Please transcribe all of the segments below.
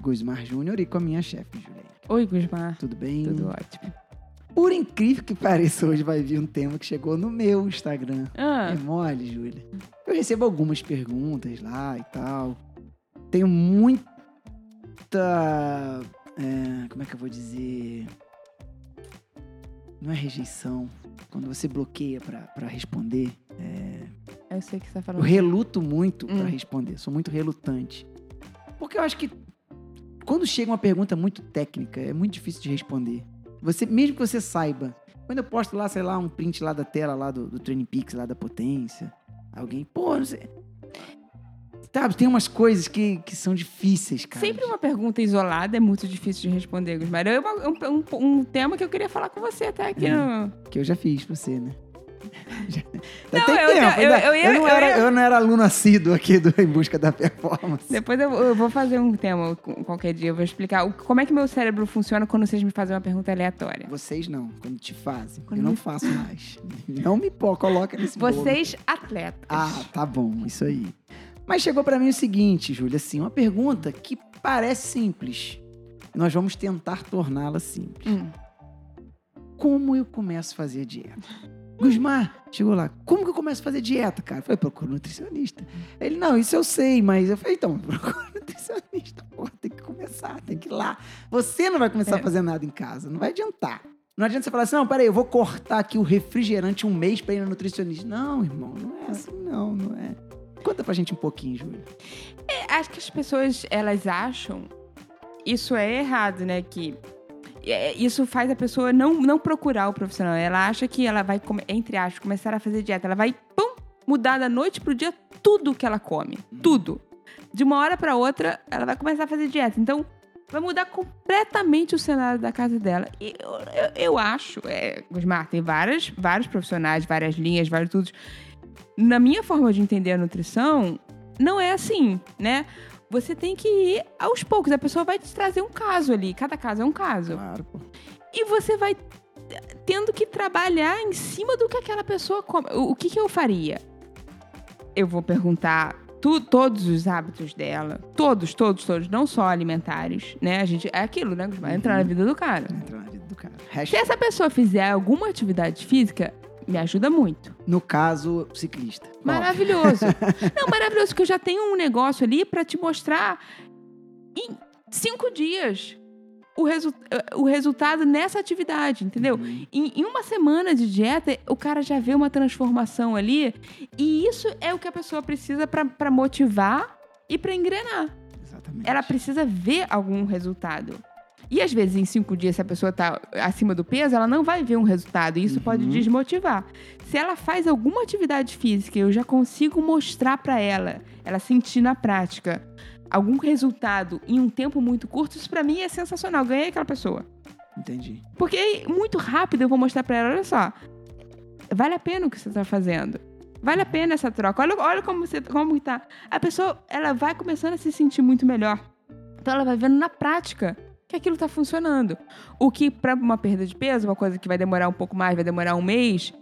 Gusmar Júnior, e com a minha chefe, Juliana. Oi, Gusmar. Tudo bem? Tudo ótimo. Por incrível que pareça, hoje vai vir um tema que chegou no meu Instagram. Ah, É mole, Júlia. Eu recebo algumas perguntas lá e tal. Tenho muita. é, como é que eu vou dizer? Não é rejeição. Quando você bloqueia pra, pra responder. eu sei o que você tá Eu falando. reluto muito pra Hum. responder. Sou muito relutante. Porque eu acho que quando chega uma pergunta muito técnica, é muito difícil de responder. Você, mesmo que você saiba. Quando eu posto lá, sei lá, um print lá da tela lá do, do Training Peaks, lá da potência. Alguém, pô, não sei. Sabe, tem umas coisas que, que são difíceis, cara. Sempre uma pergunta isolada é muito difícil de responder, Gusmar. É uma- um, um- um tema que eu queria falar com você até aqui É. no... Que eu já fiz pra você, né? Não, tem eu- tempo. eu- ainda- eu ia- não eu era, eu não era aluno assíduo aqui do Em Busca da Performance. Depois eu, eu vou fazer um tema qualquer dia. Eu vou explicar o- como é que meu cérebro funciona quando vocês me fazem uma pergunta aleatória. Vocês não, quando te fazem. Quando eu não me- faço mais. Não me pô, coloca nesse bolo. Vocês, atletas. Ah, tá bom, isso aí. Mas chegou pra mim o seguinte, Júlia, assim, uma pergunta que parece simples. Nós vamos tentar torná-la simples. Hum. Como eu começo a fazer dieta? Gusmar, chegou lá. Como que eu começo a fazer dieta, cara? Eu falei, procura um nutricionista. Ele, não, isso eu sei, mas eu falei, então, procura um nutricionista. Porra, tem que começar, tem que ir lá. Você não vai começar É. a fazer nada em casa, não vai adiantar. Não adianta você falar assim, não, peraí, eu vou cortar aqui o refrigerante um mês pra ir no nutricionista. Não, irmão, não é assim, não, não é. Conta pra gente um pouquinho, Júlia. É, acho que as pessoas, elas acham... Isso é errado, né? Que isso faz a pessoa não, não procurar o profissional. Ela acha que ela vai, entre aspas, começar a fazer dieta. Ela vai, pum, mudar da noite pro dia tudo que ela come. Tudo. De uma hora pra outra, ela vai começar a fazer dieta. Então, vai mudar completamente o cenário da casa dela. E eu, eu, eu acho, é, Gusmar, tem várias, vários profissionais, várias linhas, vários tudo. Na minha forma de entender a nutrição, não é assim, né? Você tem que ir aos poucos. A pessoa vai te trazer um caso ali. Cada caso é um caso. Claro, pô. E você vai tendo que trabalhar em cima do que aquela pessoa come. O, que, que eu faria? Eu vou perguntar tu- todos os hábitos dela. Todos, todos, todos. Não só alimentares, né? A gente, é aquilo, né? Vai entrar na vida do cara. Entra na vida do cara. Se Hashtag, essa pessoa fizer alguma atividade física, me ajuda muito. no caso, ciclista. Maravilhoso. Não, maravilhoso, porque eu já tenho um negócio ali pra te mostrar em cinco dias o, resu o resultado nessa atividade, entendeu? Uhum. Em, em uma semana de dieta, o cara já vê uma transformação ali. E isso é o que a pessoa precisa pra motivar e pra engrenar. Exatamente. Ela precisa ver algum resultado. E às vezes, em cinco dias, se a pessoa tá acima do peso, ela não vai ver um resultado. E isso pode Uhum. desmotivar. Se ela faz alguma atividade física, eu já consigo mostrar pra ela, ela sentir na prática, algum resultado em um tempo muito curto, isso pra mim é sensacional. Ganhei aquela pessoa. Entendi. Porque muito rápido eu vou mostrar pra ela, olha só, vale a pena o que você tá fazendo. Vale a pena essa troca. Olha, olha como você como tá. A pessoa, ela vai começando a se sentir muito melhor. Então ela vai vendo na prática que aquilo tá funcionando. O que para uma perda de peso, uma coisa que vai demorar um pouco mais, vai demorar um mês,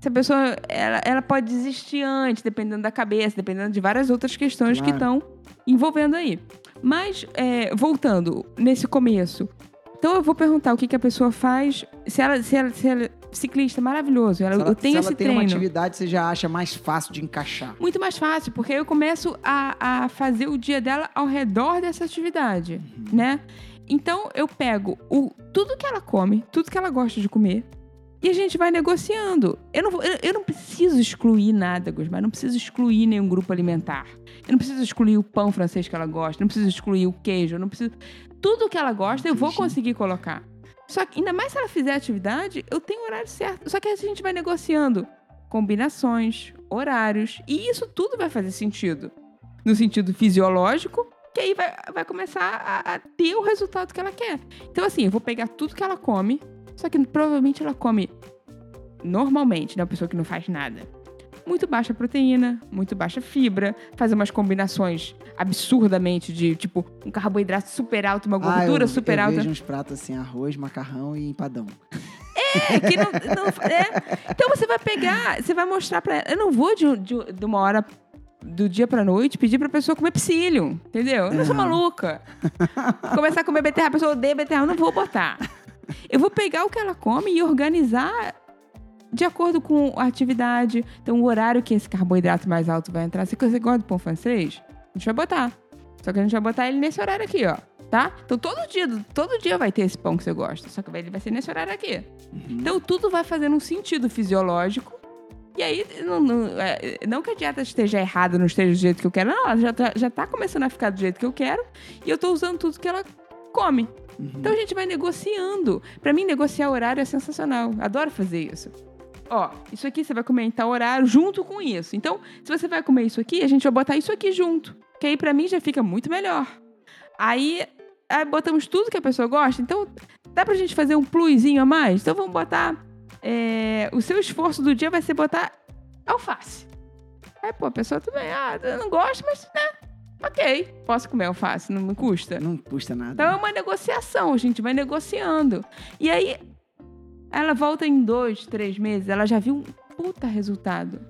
se a pessoa ela, ela pode desistir antes, dependendo da cabeça, dependendo de várias outras questões que Claro. estão envolvendo aí. Mas é, voltando nesse começo, então eu vou perguntar o que, que a pessoa faz. Se ela, se ela, se ela é ciclista, maravilhoso. Ela, se ela, eu tenho se esse ela tem uma treino. atividade, você já acha mais fácil de encaixar. Muito mais fácil, porque eu começo a, a fazer o dia dela ao redor dessa atividade, Uhum. né? Então eu pego o, tudo que ela come, tudo que ela gosta de comer, e a gente vai negociando. Eu não, vou- eu, eu não preciso excluir nada, Gusmar. Eu não preciso excluir nenhum grupo alimentar. Eu não preciso excluir o pão francês que ela gosta. Eu não preciso excluir o queijo. Eu não preciso. Tudo que ela gosta, eu vou conseguir colocar. Só que, ainda mais se ela fizer atividade, eu tenho o horário certo. Só que a gente vai negociando combinações, horários. E isso tudo vai fazer sentido. No sentido fisiológico, que aí vai, vai começar a, a ter o resultado que ela quer. Então, assim, eu vou pegar tudo que ela come, só que provavelmente ela come normalmente, né? Uma pessoa que não faz nada. Muito baixa proteína, muito baixa fibra, fazer umas combinações absurdamente de, tipo, um carboidrato super alto, uma Ah, gordura eu, super eu alta. vejo uns pratos assim, arroz, macarrão e empadão. É, que não, não- é. Então você vai pegar, você vai mostrar pra ela. Eu não vou de, de, de uma hora do dia pra noite pedir pra pessoa comer psyllium, entendeu? Eu não sou Aham. maluca. Começar a comer beterraba, a pessoa odeia beterraba, eu não vou botar. Eu vou pegar o que ela come e organizar de acordo com a atividade. Então, o horário que esse carboidrato mais alto vai entrar. Se você gosta do pão francês, a gente vai botar. Só que a gente vai botar ele nesse horário aqui, ó. Tá? Então, todo dia, todo dia vai ter esse pão que você gosta. Só que ele vai ser nesse horário aqui. Então, tudo vai fazendo um sentido fisiológico. E aí, não, não, é, não que a dieta esteja errada, não esteja do jeito que eu quero. Não, ela já tá, já tá começando a ficar do jeito que eu quero. E eu tô usando tudo que ela come. Então, a gente vai negociando. Pra mim, negociar horário é sensacional. Adoro fazer isso. Ó, isso aqui você vai comer em tal horário junto com isso. Então, se você vai comer isso aqui, a gente vai botar isso aqui junto. Que aí, pra mim, já fica muito melhor. Aí, aí botamos tudo que a pessoa gosta. Então, dá pra gente fazer um plusinho a mais? Então, vamos botar... é, o seu esforço do dia vai ser botar alface. Aí, pô, a pessoa também, ah, eu não gosto, mas, né, ok, posso comer alface, não me custa. Não custa nada. Então é uma negociação, a gente vai negociando. E aí, ela volta em dois, três meses, ela já viu um puta resultado.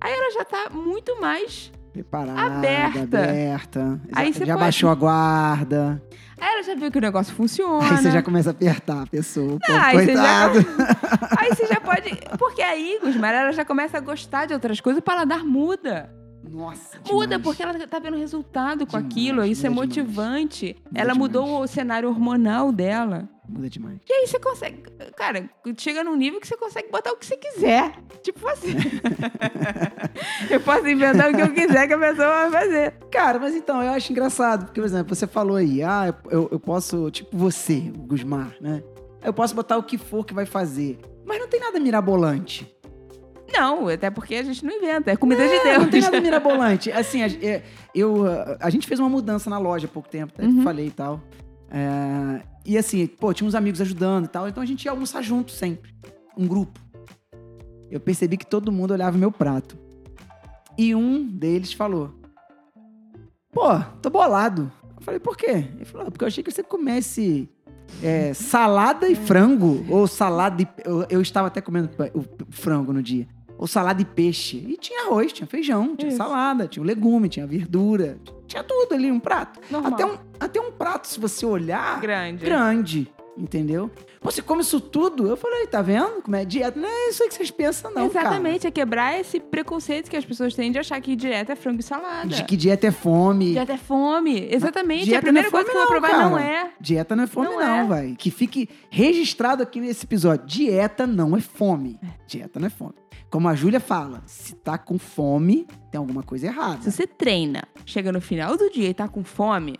Aí ela já tá muito mais. Preparada, aberta. aberta. Aí já já pode- baixou a guarda. Aí ela já viu que o negócio funciona. Aí você já começa a apertar a pessoa. Ah, aí você já- coitado. Aí você já pode. Porque aí, Gusmar, ela já começa a gostar de outras coisas, o paladar muda. Nossa, Muda, demais. porque ela tá vendo resultado com Demais, aquilo. Isso é demais. motivante. Muda ela demais. mudou o cenário hormonal dela. Muda demais. E aí você consegue. Cara, chega num nível que você consegue botar o que você quiser. Tipo assim. eu posso inventar o que eu quiser que a pessoa vai fazer. Cara, mas então, eu acho engraçado, porque, por exemplo, você falou aí, ah, eu, eu posso, tipo você, o Gusmar, né? Eu posso botar o que for que vai fazer. Mas não tem nada mirabolante. Não, até porque a gente não inventa. É comida de É, Deus. Não tem nada mirabolante. Assim, a, é, eu, a, a gente fez uma mudança na loja há pouco tempo, até Uhum. falei e tal. É, e assim, pô, tinha uns amigos ajudando e tal, então a gente ia almoçar junto sempre. Um grupo. Eu percebi que todo mundo olhava meu prato. E um deles falou: Pô, tô bolado. Eu falei, por quê? Ele falou, "Ah, porque eu achei que você comesse é, salada e frango. Ou salada e. Eu, eu estava até comendo o frango no dia. Ou salada e peixe. E tinha arroz, tinha feijão, tinha Isso. salada, tinha um legume, tinha verdura. Tinha tudo ali, um prato. Normal. Até um, até um prato, se você olhar, Grande. grande. Entendeu? Pô, Você come isso tudo? Eu falei, tá vendo? Como é dieta? Não é isso aí que vocês pensam, não. cara. Exatamente, é quebrar esse preconceito que as pessoas têm de achar que dieta é frango e salada. De que dieta é fome. Dieta é fome. Exatamente. dieta a primeira não é coisa fome que eu vou não, provar não cara. é. Dieta não é fome, Não não, é. vai. Que fique registrado aqui nesse episódio. Dieta não é fome. Dieta não é fome. Como a Júlia fala, se tá com fome, tem alguma coisa errada. Se você treina, chega no final do dia e tá com fome,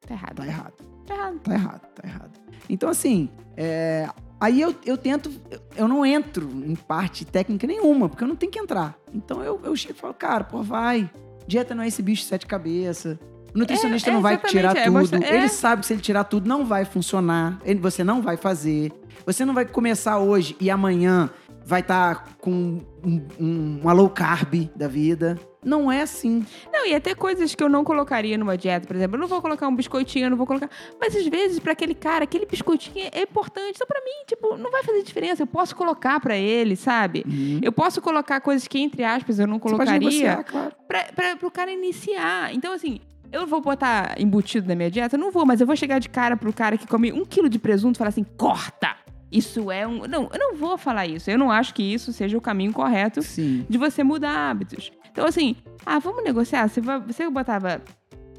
tá errado. Tá errado. Tá errado. Tá errado, tá errado. Então, assim, é, aí eu, eu tento, eu- não entro em parte técnica nenhuma, porque eu não tenho que entrar. Então eu, eu chego e falo, cara, pô, vai. Dieta não é esse bicho de sete cabeças. O nutricionista É, é, não vai exatamente, tirar é tudo. mostrar- é. Ele sabe que se ele tirar tudo, não vai funcionar. Ele, você não vai fazer. Você não vai começar hoje e amanhã vai estar com um, um, uma low carb da vida. Não é assim. Não, e até coisas que eu não colocaria numa dieta, por exemplo, eu não vou colocar um biscoitinho, eu não vou colocar. Mas às vezes, pra aquele cara, aquele biscoitinho é importante. Então, pra mim, tipo, não vai fazer diferença. Eu posso colocar pra ele, sabe? Eu posso colocar coisas que, entre aspas, eu não Você pode colocaria negociar, claro. pra, pra, pro cara iniciar. Então, assim, eu vou botar embutido na minha dieta? Não vou, mas eu vou chegar de cara pro cara que come um quilo de presunto e falar assim: corta! Isso é um. Não, eu não vou falar isso. Eu não acho que isso seja o caminho correto Sim. de você mudar hábitos. Então, assim, ah, vamos negociar. Você, vai, você botava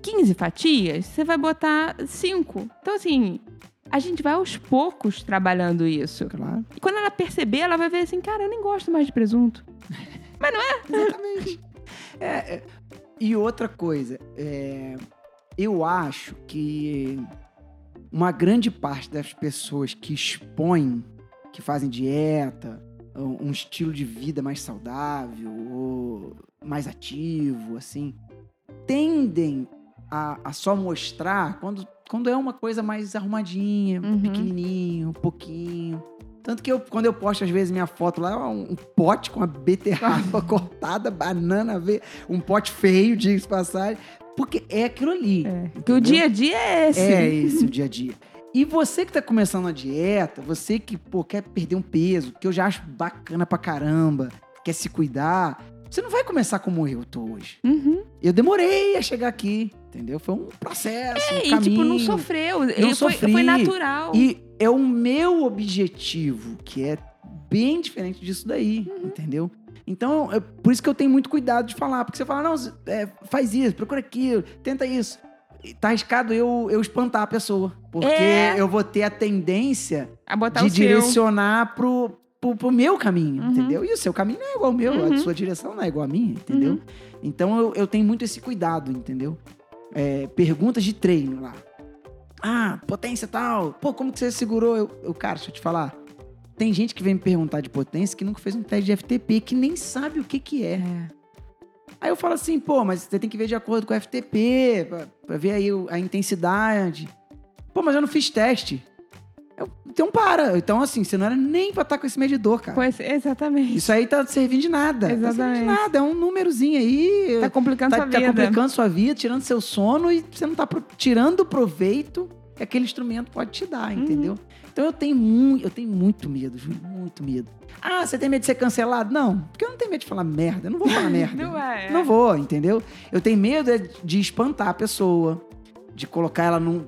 15 fatias, você vai botar 5. Então, assim, a gente vai aos poucos trabalhando isso. Claro. E quando ela perceber, ela vai ver assim, cara, eu nem gosto mais de presunto. Mas não é? Exatamente. É, é, e outra coisa, é, eu acho que uma grande parte das pessoas que expõem, que fazem dieta, um estilo de vida mais saudável ou mais ativo, assim, tendem a, a só mostrar quando, quando é uma coisa mais arrumadinha, Uhum. pequenininho, um pouquinho. Tanto que eu, quando eu posto, às vezes, minha foto lá, um, um pote com a beterraba cortada, banana, um pote feio, diga-se de passagem, porque é aquilo ali. É. Que o dia a dia é esse. É esse o dia a dia. E você que tá começando a dieta, você que pô, quer perder um peso, que eu já acho bacana pra caramba, quer se cuidar, Você não vai começar como eu tô hoje. Uhum. Eu demorei a chegar aqui, entendeu? Foi um processo, um É, e caminho. tipo, não sofreu. Ele foi, sofri. foi natural. E é o meu objetivo, que é bem diferente disso daí, Uhum. entendeu? Então, é por isso que eu tenho muito cuidado de falar. Porque você fala, não, é, faz isso, procura aquilo, tenta isso. E Tá arriscado eu, eu espantar a pessoa. Porque É. eu vou ter a tendência A botar de direcionar pro, pro, pro meu caminho, Uhum. entendeu? E o seu caminho não é igual ao meu, Uhum. a sua direção não é igual à minha, entendeu? Uhum. Então eu, eu tenho muito esse cuidado, entendeu? É, perguntas de treino lá. Ah, potência tal. Pô, como que você segurou? Eu, eu, cara, deixa eu te falar. Tem gente que vem me perguntar de potência que nunca fez um teste de FTP, que nem sabe o que que é. É. Aí eu falo assim, pô, mas você tem que ver de acordo com o FTP, pra, pra ver aí a intensidade. Pô, mas eu não fiz teste. Eu- então para. Então, assim, você não era nem pra estar com esse medidor, cara. Pois, exatamente. Isso aí tá servindo de nada. Tá servindo de Exatamente. nada. É um númerozinho aí. Tá complicando tá, sua tá vida. complicando sua vida, tirando seu sono e você não tá pro- tirando o proveito que aquele instrumento pode te dar, Uhum. entendeu? Então eu tenho muito, eu tenho muito medo, Júlio, muito medo. Ah, você tem medo de ser cancelado? Não, porque eu não tenho medo de falar merda. Eu não vou falar merda. Não é. Não vou, entendeu? Eu tenho medo é de espantar a pessoa, de colocar ela num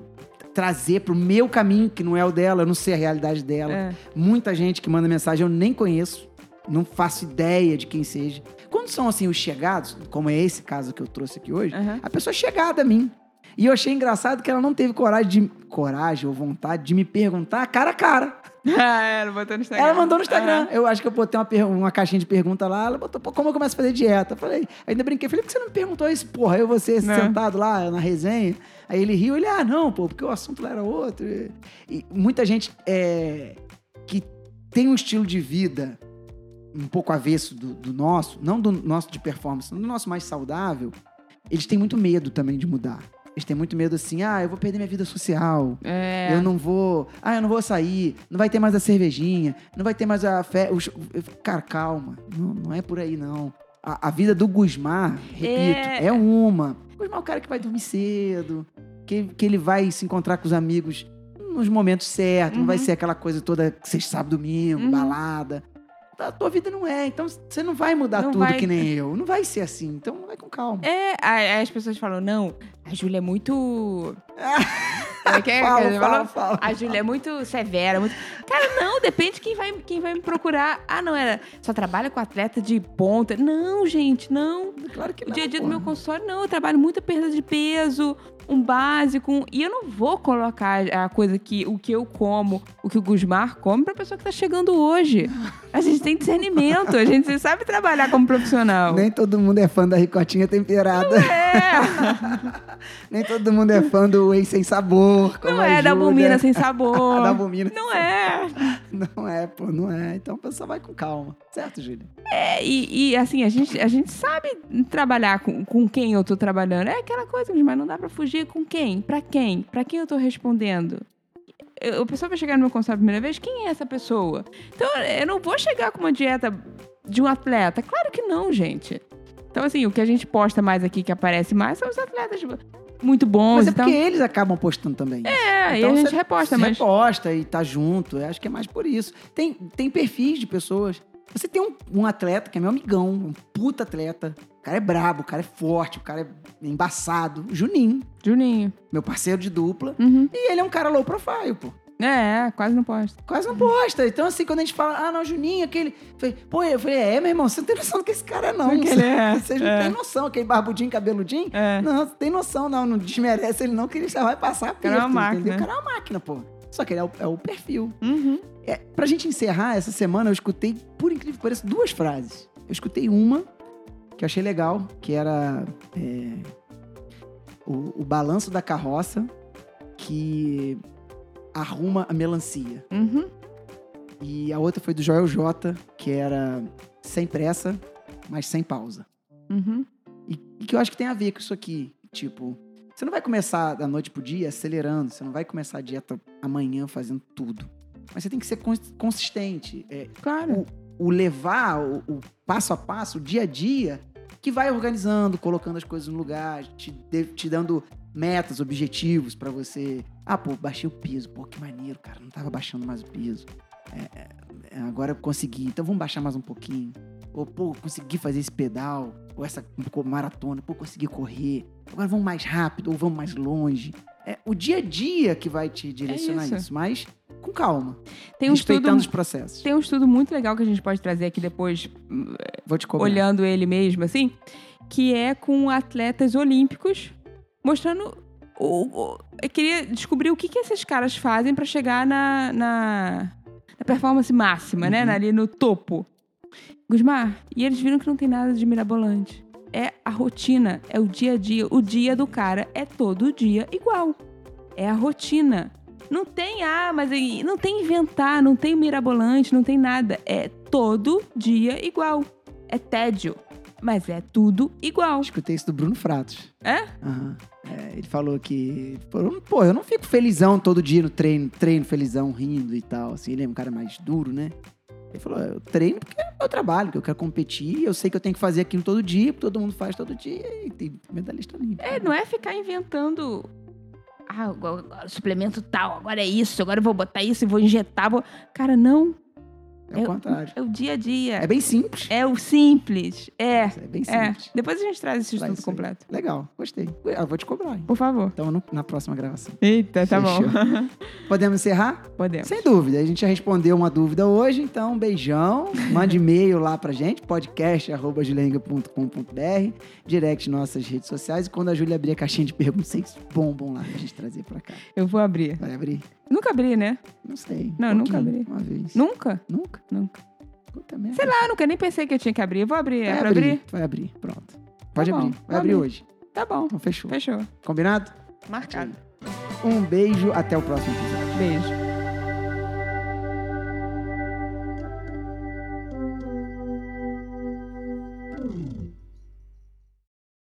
trazer pro meu caminho, que não é o dela, eu não sei a realidade dela. É. Muita gente que manda mensagem eu nem conheço, não faço ideia de quem seja. Quando são assim os chegados, como é esse caso que eu trouxe aqui hoje, Aham. a pessoa é chegada a mim. E eu achei engraçado que ela não teve coragem de coragem ou vontade de me perguntar cara a cara. Ah, ela botou no Instagram. Ela mandou no Instagram. Aham. Eu acho que eu botei uma, uma caixinha de pergunta lá. Ela botou, pô, como eu começo a fazer dieta? Eu falei, ainda brinquei. Falei, por que você não me perguntou isso, porra? Eu, você Não. sentado lá na resenha. Aí ele riu. Ele, ah, não, pô, porque o assunto lá era outro. E, e muita gente é, que tem um estilo de vida um pouco avesso do, do nosso, não do nosso de performance, do nosso mais saudável, eles têm muito medo também de mudar. Eles têm muito medo assim, ah, eu vou perder minha vida social. É. Eu não vou. Ah, eu não vou sair. Não vai ter mais a cervejinha. Não vai ter mais a fé. Cara, calma. Não, não é por aí, não. A, a vida do Gusmar, repito, É. é, uma. O Gusmar é o cara que vai dormir cedo. Que, que ele vai se encontrar com os amigos nos momentos certos. Não vai Uhum. ser aquela coisa toda sexta, sábado, domingo, Uhum. balada. A tua vida não é. Então você não vai mudar Não tudo vai- que nem eu. Não vai ser assim. Então vai com calma. É, aí as pessoas falam, não, a Júlia é muito. É que é? Fala, fala, fala. A Júlia é muito severa, muito. Cara, não, depende de quem vai, quem vai me procurar. Ah, não, era. Só trabalha com atleta de ponta. Não, gente, não. Claro que O não. dia a dia do porra. meu consultório, não. Eu trabalho muita perda de peso, um básico. um- E eu não vou colocar a coisa que o que eu como, o que o Gusmar come, pra pessoa que tá chegando hoje. A gente tem discernimento, a gente sabe trabalhar como profissional. Nem todo mundo é fã da ricotinha temperada. É, Nem todo mundo é fã do whey sem sabor. como não é da Júlia. albumina sem sabor. da albumina. Não é. Não é, pô, não é. Então a pessoa vai com calma. Certo, Júlia? É, e, e, assim, a gente, a gente sabe trabalhar com, com quem eu tô trabalhando. É aquela coisa, mas não dá pra fugir com quem? Pra quem? Pra quem eu tô respondendo? Eu, a pessoa vai chegar no meu consultório a primeira vez, quem é essa pessoa? Então, eu não vou chegar com uma dieta de um atleta. Claro que não, gente. Então, assim, o que a gente posta mais aqui, que aparece mais, são os atletas tipo, muito bons. Mas é então, porque eles acabam postando também. é, e Então a gente reposta, mas... reposta e tá junto. Eu acho que é mais por isso. Tem, tem perfis de pessoas. Você tem um, um atleta que é meu amigão, um puta atleta. O cara é brabo, o cara é forte, o cara é embaçado. Juninho, Juninho. meu parceiro de dupla. Uhum. E ele é um cara low profile, pô. É, quase não posta. Quase não posta. Então, assim, quando a gente fala, ah, não, Juninho, aquele. Falei, Pô, eu falei, é, meu irmão, você não tem noção do que esse cara é, não. Que ele é, Vocês não é. têm noção, aquele barbudinho, cabeludinho. É. Não, você tem noção, não. Não desmerece ele, não, que ele já vai passar cara é perto, uma entendeu? máquina. O cara é uma máquina, pô. Só que ele é o, é o perfil. Uhum. É, pra gente encerrar, essa semana eu escutei, por incrível que pareça, duas frases. Eu escutei uma que eu achei legal, que era é, o, o balanço da carroça que arruma a melancia. Uhum. E a outra foi do Joel J, que era sem pressa, mas sem pausa. Uhum. E, e que eu acho que tem a ver com isso aqui. Tipo, você não vai começar da noite pro dia acelerando, você não vai começar a dieta amanhã fazendo tudo. Mas você tem que ser cons- consistente. É, Claro. o levar, o, o passo a passo, o dia a dia, que vai organizando, colocando as coisas no lugar, te, te dando metas, objetivos pra você. Ah, pô, baixei o peso. Pô, que maneiro, cara. Não tava baixando mais o peso. é, é, agora eu consegui, então vamos baixar mais um pouquinho. Ou, pô, consegui fazer esse pedal, ou essa maratona, pô, consegui correr. Agora vamos mais rápido, ou vamos mais longe. É o dia a dia que vai te direcionar isso. isso. mas com calma. Tem um respeitando estudo, os processos. tem um estudo muito legal que a gente pode trazer aqui depois, Vou te cobrar. olhando ele mesmo, assim, que é com atletas olímpicos, mostrando. O, o- eu queria descobrir o que, que esses caras fazem pra chegar na, na, na performance máxima, né? Uhum. Ali no topo. Gusmar, e eles viram que não tem nada de mirabolante. É a rotina, é o dia a dia. O dia do cara é todo dia igual. É a rotina. Não tem, ah, mas aí- não tem inventar, não tem mirabolante, não tem nada. É todo dia igual. É tédio, mas é tudo igual. Escutei isso do Bruno Fratos. É? Aham. É, ele falou que. Pô, eu não fico felizão todo dia no treino, treino felizão, rindo e tal. Assim, ele é um cara mais duro, né? Ele falou: eu treino porque é meu trabalho, porque eu quero competir, eu sei que eu tenho que fazer aquilo todo dia, porque todo mundo faz todo dia, e tem medalhista limpa. É, não é ficar inventando. Ah, agora- agora suplemento tal, agora é isso, agora eu vou botar isso e vou injetar. Vou... Cara, não. É o é- contrário. É o dia a dia. É bem simples. É o simples. É. É bem É. simples. Depois a gente traz esse estudo completo. Legal, gostei. Eu vou te cobrar, hein? Por favor. Então, no- na próxima gravação. Eita, tá Fechou. bom. Podemos encerrar? Podemos. Sem dúvida. A gente já respondeu uma dúvida hoje, então um beijão. Mande e-mail lá pra gente, podcast.julenga.com.br, direct nossas redes sociais. E quando a Júlia abrir a caixinha de perguntas, vocês bombam lá pra gente trazer pra cá. Eu vou abrir. Vai abrir? Nunca abri, né? Não sei. Não, Um nunca abri. Uma vez. Nunca? Nunca? Nunca. Puta merda. Sei lá, eu nunca nem pensei que eu tinha que abrir. Eu vou abrir. É Vai pra abrir. abrir? Vai abrir. Pronto. Pode bom, abrir. vou Vai abrir abrir. hoje. Tá bom. Então fechou. Fechou. Combinado? Marcado. Um beijo. Até o próximo episódio. Beijo.